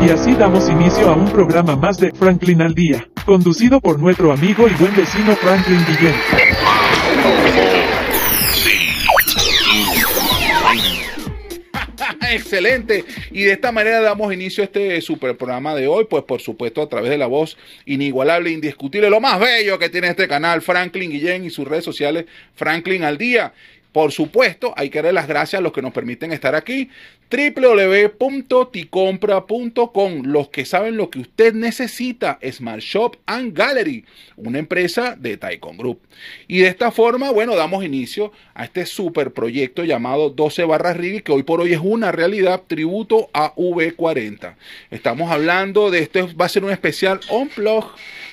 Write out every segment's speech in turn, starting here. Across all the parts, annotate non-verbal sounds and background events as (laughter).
Y así damos inicio a un programa más de Franklin al Día, conducido por nuestro amigo y buen vecino Franklin Guillén. (laughs) Excelente. Y de esta manera damos inicio a este super programa de hoy, pues por supuesto a través de la voz inigualable, indiscutible, lo más bello que tiene este canal, Franklin Guillén y sus redes sociales, Franklin al Día. Por supuesto, hay que darle las gracias a los que nos permiten estar aquí. www.ticompra.com. Los que saben lo que usted necesita, Smart Shop and Gallery, una empresa de Taikon Group. Y de esta forma, bueno, damos inicio a este super proyecto llamado 12 barras Rigi, que hoy por hoy es una realidad, tributo a V40. Estamos hablando de esto, va a ser un especial on plug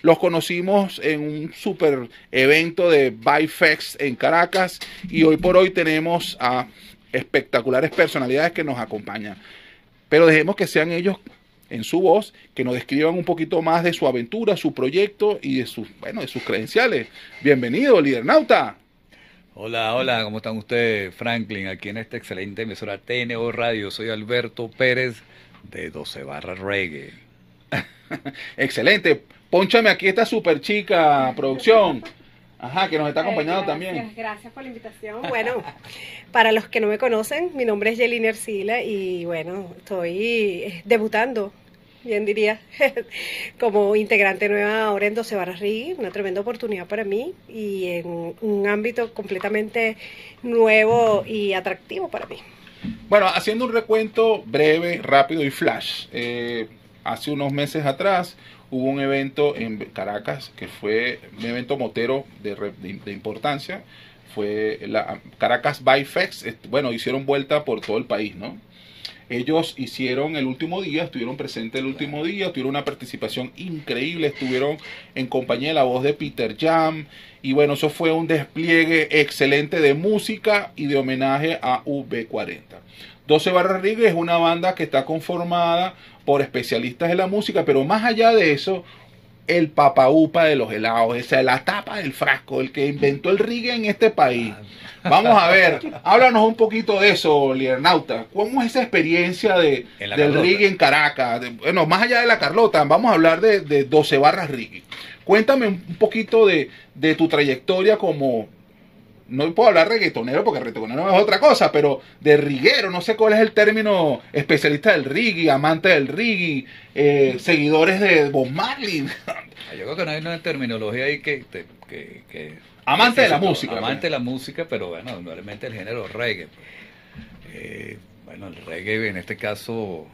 los conocimos en un super evento de Bifex en Caracas y hoy por hoy tenemos a espectaculares personalidades que nos acompañan. Pero dejemos que sean ellos en su voz, que nos describan un poquito más de su aventura, su proyecto y de sus, bueno, de sus credenciales. Bienvenido, líder nauta. Hola, hola, ¿cómo están ustedes? Franklin, aquí en esta excelente emisora TNO Radio. Soy Alberto Pérez de 12 barras reggae. (laughs) Excelente. Pónchame aquí esta super chica producción. Ajá, que nos está acompañando también. Gracias por la invitación. (laughs) Bueno, para los que no me conocen, mi nombre es Yelina Ercila y bueno, estoy eh, debutando, bien diría, (laughs) como integrante nueva ahora en 12 Barras Rigi, una tremenda oportunidad para mí y en un ámbito completamente nuevo y atractivo para mí. Bueno, haciendo un recuento breve, rápido y flash. Eh, hace unos meses atrás hubo un evento en Caracas que fue un evento motero de, importancia. Fue la Caracas Bifex. Bueno, hicieron vuelta por todo el país, ¿no? Ellos hicieron el último día, estuvieron presentes el último día, tuvieron una participación increíble, estuvieron en compañía de la voz de Peter Jam. Y bueno, eso fue un despliegue excelente de música y de homenaje a V40. 12 Barras Ríguez es una banda que está conformada por especialistas de la música, pero más allá de eso, el papaupa de los helados, esa es la tapa del frasco, el que inventó el reggae en este país. Vamos a ver, háblanos un poquito de eso, Liernauta. ¿Cómo es esa experiencia de, del reggae en Caracas? bueno, más allá de la Carlota, vamos a hablar de, de 12 barras reggae. Cuéntame un poquito de, de tu trayectoria como no puedo hablar reggaetonero porque reggaetonero es otra cosa, pero de riguero, no sé cuál es el término especialista del reggae, amante del reggae, eh, seguidores de Bob Marley. Yo creo que no hay una terminología ahí que... amante de la música. Amante de la música, pero bueno, normalmente el género reggae. Pues. Eh, bueno, el reggae en este caso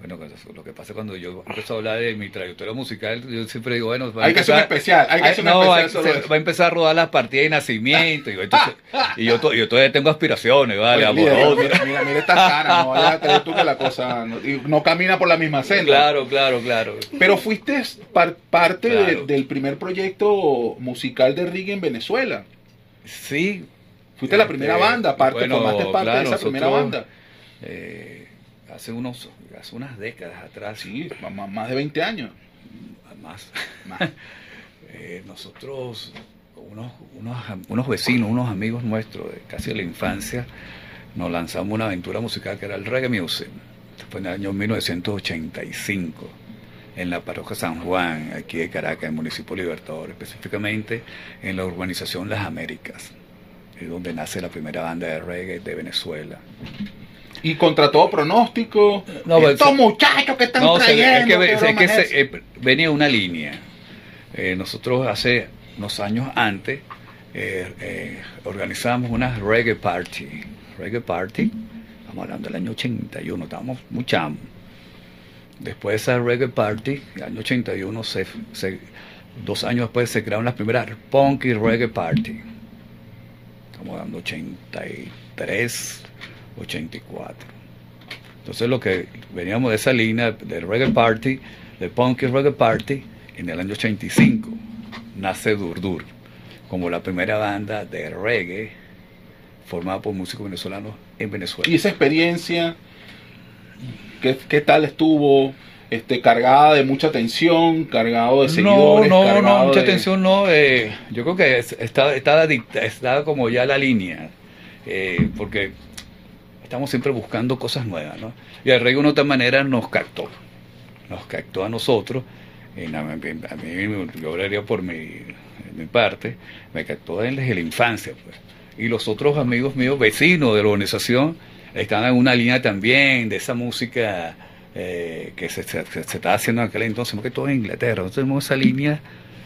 bueno, lo que pasa cuando yo empiezo a hablar de mi trayectoria musical, yo siempre digo, bueno, va hay que hacer un especial, hay que hacer un especial va a empezar a rodar las partidas de nacimiento, y, (laughs) yo, yo, todavía tengo aspiraciones, vale, amoroso. Mira, mira, mira, esta cara, no vayas a creer tú que la cosa no, camina por la misma senda. Claro, claro, claro. Pero fuiste parte del primer proyecto musical de reggae en Venezuela. Sí. Fuiste la primera este, banda, parte, formaste parte de esa primera banda. Eh, hace unos hace unas décadas atrás. Sí, más, de 20 años. Más. (laughs) Eh, nosotros, unos, unos, vecinos, unos amigos nuestros de casi de la infancia, nos lanzamos una aventura musical que era el Reggae Music. fue en el año 1985 en la parroquia San Juan, aquí de Caracas, en el municipio Libertador, específicamente en la urbanización Las Américas, es donde nace la primera banda de reggae de Venezuela. Y contra todo pronóstico, estos muchachos que están trayendo. Es que, eh, venía una línea. Eh, nosotros hace unos años antes eh, organizamos una reggae party. Reggae party, estamos hablando del año 81, estábamos muy Después de esa reggae party, el año 81, se, dos años después se crearon las primeras punk y reggae party. Estamos hablando 83, 84. Entonces lo que veníamos de esa línea del reggae party, del punk y reggae party, en el año 85 nace Durdur como la primera banda de reggae formada por músicos venezolanos en Venezuela. ¿Y esa experiencia qué, qué tal estuvo? Este, cargada de mucha tensión, cargado de seguidores. No, no, no, mucha tensión no. Eh, yo creo que estaba, estaba, estaba, como ya la línea. Eh, porque estamos siempre buscando cosas nuevas, ¿no? Y el reggae de otra manera nos captó, nos captó a nosotros, y a, mí, yo hablaría por mi, parte, me captó desde la infancia, pues. Y los otros amigos míos, vecinos de la organización, estaban en una línea también de esa música eh, que se, se, estaba haciendo en aquel entonces, porque todo en Inglaterra, entonces tenemos esa línea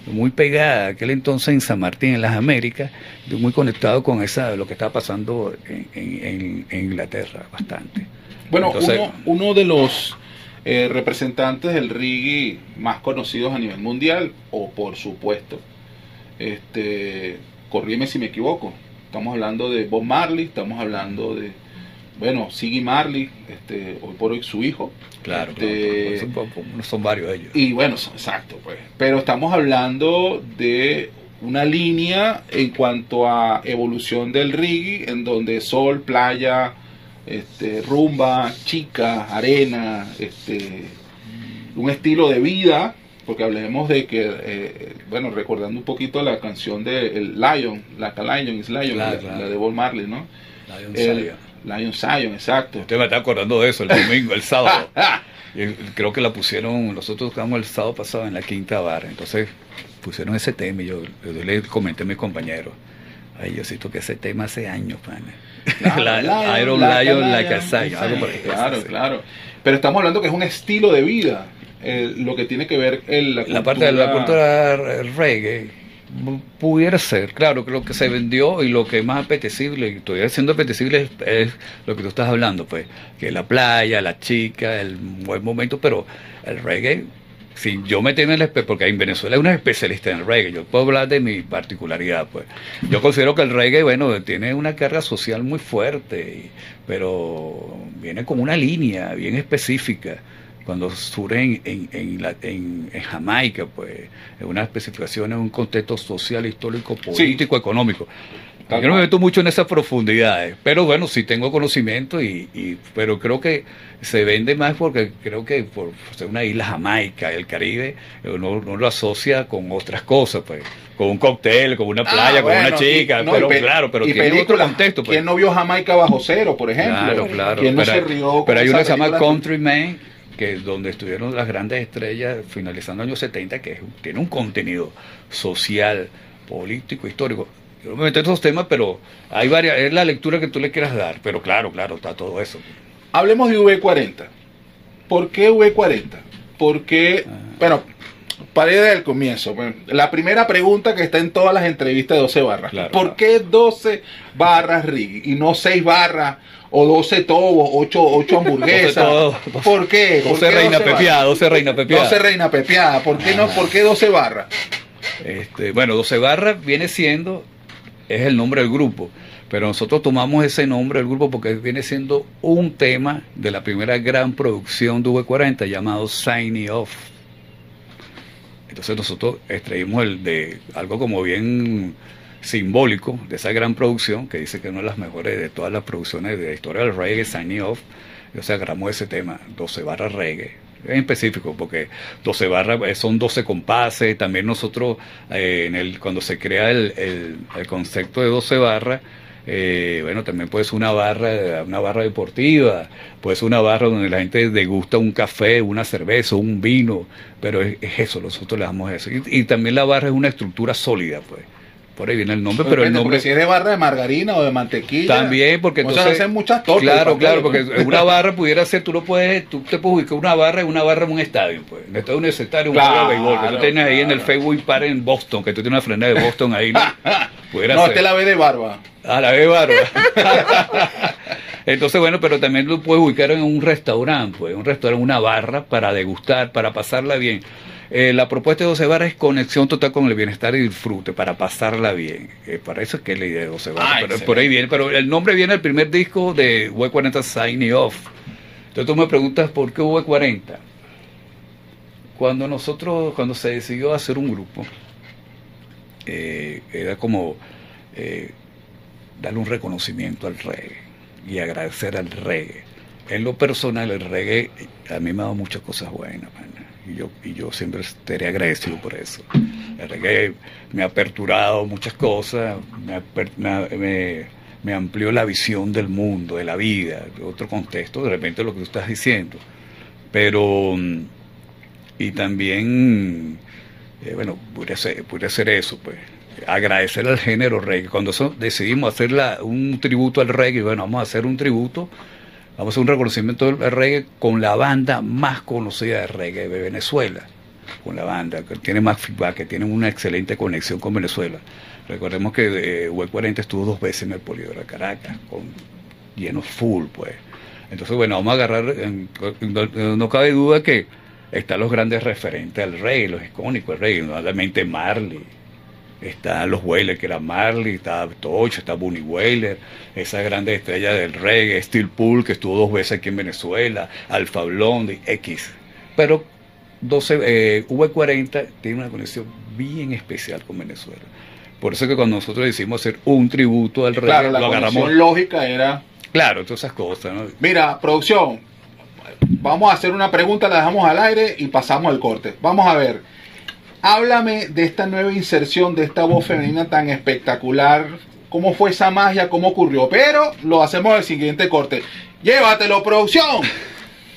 muy pegada aquel entonces en San Martín, en las Américas, muy conectado con esa lo que estaba pasando en, Inglaterra bastante. Bueno, uno, uno, de los eh, representantes del reggae más conocidos a nivel mundial, o por supuesto, este, corrígeme si me equivoco, estamos hablando de Bob Marley, estamos hablando de bueno, Siggy Marley, este, hoy por hoy su hijo. Claro, este, son, varios ellos. Y bueno, exacto, pues. Pero estamos hablando de una línea en cuanto a evolución del reggae, en donde sol, playa, este, rumba, chica, arena, este, un estilo de vida, porque hablemos de que, eh, bueno, recordando un poquito la canción de el Lion, la Lion is Lion, la, de Bob Marley, ¿no? Lion Lion Zion, exacto. Usted me está acordando de eso el domingo, el sábado. (laughs) creo que la pusieron, nosotros tocamos el sábado pasado en la quinta barra, entonces pusieron ese tema y yo, le comenté a mis compañeros. Ay, yo sí toqué ese tema hace años, pan. (laughs) Iron Lion, like a Zion. claro, claro. Pero estamos hablando que es un estilo de vida, eh, lo que tiene que ver el, la, la parte de la cultura reggae Pudiera ser, claro, que lo que se vendió y lo que es más apetecible, y todavía siendo apetecible, es, lo que tú estás hablando, pues, que la playa, la chica, el buen momento, pero el reggae, si yo me tengo el porque en Venezuela hay una especialista en el reggae, yo puedo hablar de mi particularidad, pues. Yo considero que el reggae, bueno, tiene una carga social muy fuerte, pero viene como una línea bien específica cuando surge en, en, Jamaica, pues, en una especificación, en un contexto social, histórico, político, económico. Yo no me meto mucho en esas profundidades, pero bueno, sí tengo conocimiento, y, pero creo que se vende más porque creo que por ser una isla Jamaica, el Caribe, uno, lo asocia con otras cosas, pues, con un cóctel, con una ah, playa, con una chica, pero claro, pero tiene otro contexto. Pues. ¿Quién no vio Jamaica bajo cero, por ejemplo? Claro, claro. ¿Quién no se rió pero hay una que se llama Countryman que donde estuvieron las grandes estrellas finalizando años 70, que tiene un contenido social, político, histórico. Yo no me meto en esos temas, pero hay varias, es la lectura que tú le quieras dar, pero claro, claro, está todo eso. Hablemos de V40. ¿Por qué V40? Porque, ah. bueno, para ir del comienzo, la primera pregunta que está en todas las entrevistas de 12 barras. ¿Por qué 12 barras Rig y no 6 barras o 12 tobos, 8, 8 hamburguesas. ¿Por qué? 12 reina pepiada, 12 reina pepiada. 12 reina pepiada. ¿Por qué no? ¿Por qué 12 barras? Este, bueno, 12 barras viene siendo, es el nombre del grupo, pero nosotros tomamos ese nombre del grupo porque viene siendo un tema de la primera gran producción de V40 llamado Signy Off. Entonces nosotros extraímos el de algo como bien simbólico de esa gran producción, que dice que es una de las mejores de todas las producciones de la historia del reggae, Signing Off, o sea, agarramos ese tema, 12 barras reggae, en específico, porque 12 barras eh, son 12 compases, también nosotros, eh, en el, cuando se crea el, el, concepto de 12 barras, eh, bueno, también puede ser una barra, una barra deportiva, puede ser una barra donde la gente degusta un café, una cerveza, un vino, pero es, eso, nosotros le damos eso. Y, y, también la barra es una estructura sólida, pues. Por ahí viene el nombre, pero el nombre. Si es de barra de margarina o de mantequilla. También, porque entonces. hacen muchas tortas. Claro, claro, porque (laughs) una barra pudiera ser, tú lo puedes, tú te puedes ubicar una barra y una barra en un estadio, pues. En estadio universitario, un claro, de béisbol. Que tú tienes ahí en el Facebook Par en Boston, que tú tienes una frena de Boston ahí. ¿no? (laughs) pudiera no, usted la ve de barba. Ah, la ve de barba. (laughs) Entonces, bueno, pero también lo puedes ubicar en un restaurante, pues, un restaurante, una barra para degustar, para pasarla bien. Eh, la propuesta de 12 barras es conexión total con el bienestar y disfrute para pasarla bien. Eh, para eso es que es la idea de 12 barras. Ah, pero, por ahí viene, pero el nombre viene del primer disco de V40 Sign Off. Entonces tú me preguntas por qué V40. Cuando nosotros, cuando se decidió hacer un grupo, eh, era como darle un reconocimiento al reggae y agradecer al reggae. En lo personal, el reggae a mí me ha dado muchas cosas buenas. Y yo, y yo siempre estaré agradecido por eso. El reggae me ha aperturado muchas cosas, me, me, me amplió la visión del mundo, de la vida, de otro contexto, de repente lo que tú estás diciendo. Pero, mm, y también, eh, bueno, puede ser, puede ser eso, pues, agradecer al género reggae. Cuando decidimos hacer un tributo al reggae, bueno, vamos a hacer un tributo, vamos a hacer un reconocimiento del reggae con la banda más conocida de reggae de Venezuela, con la banda que tiene más feedback, que tiene una excelente conexión con Venezuela. Recordemos que eh, 40 estuvo dos veces en el Poliedro de Caracas, con lleno full, pues. Entonces, bueno, vamos a agarrar, no, cabe duda que están los grandes referentes al rey, los icónicos del rey, normalmente Marley, está los Whalers, que era Marley, está Tocho, está Bunny Whaler, esa grande estrella del reggae, Steel Pool, que estuvo dos veces aquí en Venezuela, Alfa Blondy, X. Pero 12, eh, V40 tiene una conexión bien especial con Venezuela. Por eso que cuando nosotros decidimos hacer un tributo al reggae, la lo agarramos. lógica era. Claro, todas esas cosas. ¿no? Mira, producción, vamos a hacer una pregunta, la dejamos al aire y pasamos al corte. Vamos a ver. Háblame de esta nueva inserción, de esta voz femenina tan espectacular. ¿Cómo fue esa magia? ¿Cómo ocurrió? Pero lo hacemos en el siguiente corte. Llévatelo, producción.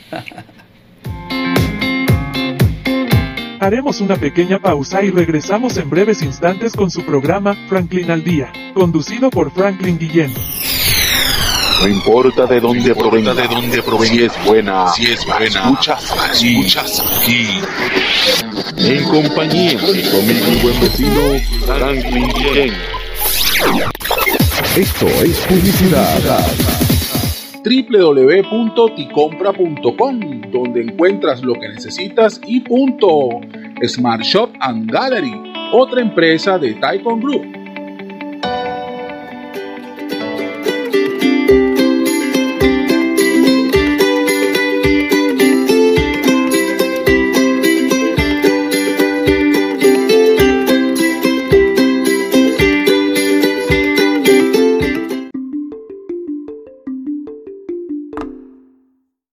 (laughs) Haremos una pequeña pausa y regresamos en breves instantes con su programa Franklin al Día, conducido por Franklin Guillén. No importa de dónde provenga, de dónde provenga, si es buena, si es buena, escuchas aquí, escuchas aquí. En compañía de mi buen vecino Franklin Guillén. Esto es publicidad www.ticompra.com, donde encuentras lo que necesitas y punto. Smart Shop and Gallery, otra empresa de Taikon Group